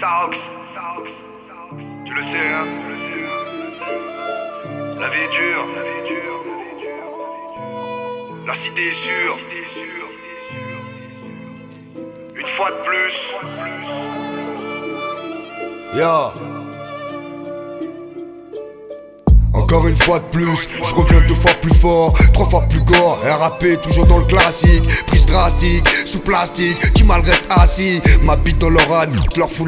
Saox. Tu le sais, hein La vie est dure. La cité est sûre. Une fois de plus. Ya Encore une fois de plus, je reviens deux fois plus fort, trois fois plus gore. RAP toujours dans le classique, prise drastique, sous plastique, qui mal reste assis. Ma bite dans leur âne, leur fout.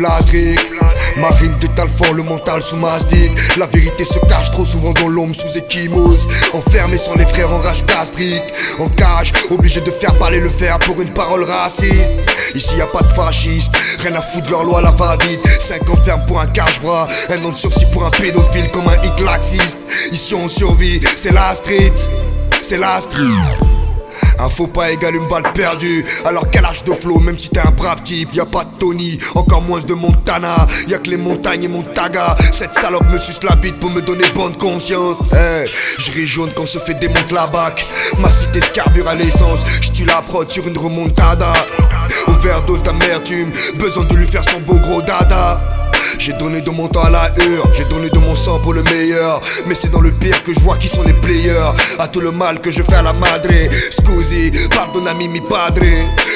Ma rime détale fort le mental sous mastic. La vérité se cache trop souvent dans l'ombre sous échymose. Enfermé sans les frères en rage gastrique. En cage, obligé de faire parler le fer pour une parole raciste. Ici y a pas de fascistes, rien à foutre de leur loi la va-vite. 5 ans ferme pour un cache-bras, un an de sursis pour un pédophile comme un hic laxiste. Ici on survit, c'est la street, c'est la street. Un faux pas égale une balle perdue. Alors quel âge de flow, même si t'es un brave type, y a pas de Tony, encore moins de Montana. Y a que les montagnes et Montaga. Cette salope me suce la bite pour me donner bonne conscience. Hey, je ris jaune quand se fait démonte la bac. Ma cité se à l'essence. J'tue la prod sur une remontada. Overdose d'amertume, besoin de lui faire son beau gros dada. J'ai donné de mon temps à la hure, j'ai donné de mon sang pour le meilleur. Mais c'est dans le pire que je vois qui sont les players. À tout le mal que je fais à la madre. Scusi, pardonami mi padre.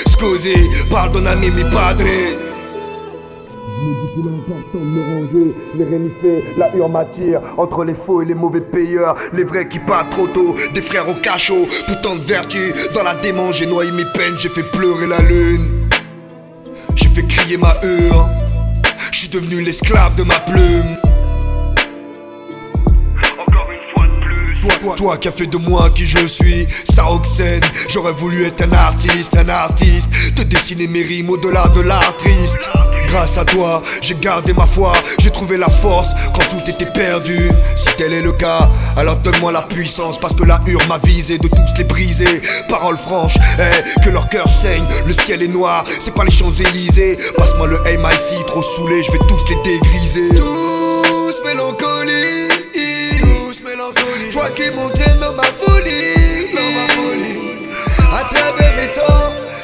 Scusi, pardonami mi padre. Me dis qu'il est important de me ranger, les rénifés, la hure m'attire Entre les faux et les mauvais payeurs, les vrais qui partent trop tôt Des frères au cachot, pour tant de vertu Dans la démence j'ai noyé mes peines, j'ai fait pleurer la lune J'ai fait crier ma hure suis devenu l'esclave de ma plume toi, qui as fait de moi qui je suis, Saoxen, j'aurais voulu être un artiste, un artiste, de dessiner mes rimes au-delà de l'art triste. Grâce à toi, j'ai gardé ma foi, j'ai trouvé la force quand tout était perdu. Si tel est le cas, alors donne-moi la puissance, parce que la hure m'a visé de tous les briser. Parole franche, eh, que leur cœur saigne, le ciel est noir, c'est pas les Champs-Élysées. Passe-moi le aim ici, trop saoulé, je vais tous les dégriser. Tous mélancolie,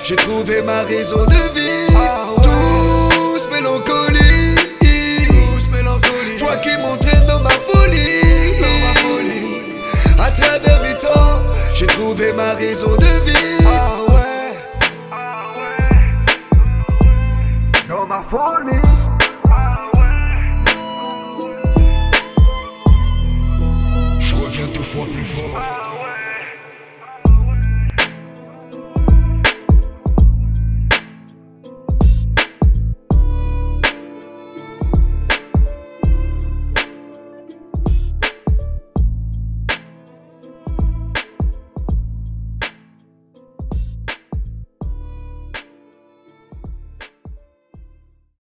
J'ai trouvé ma raison de vie. Douce mélancolie. Douce mélancolie. Toi qui m'entraînes dans ma folie. Dans À travers mes temps J'ai trouvé ma raison de vie ah Dans ma folie. Je reviens deux fois plus fort.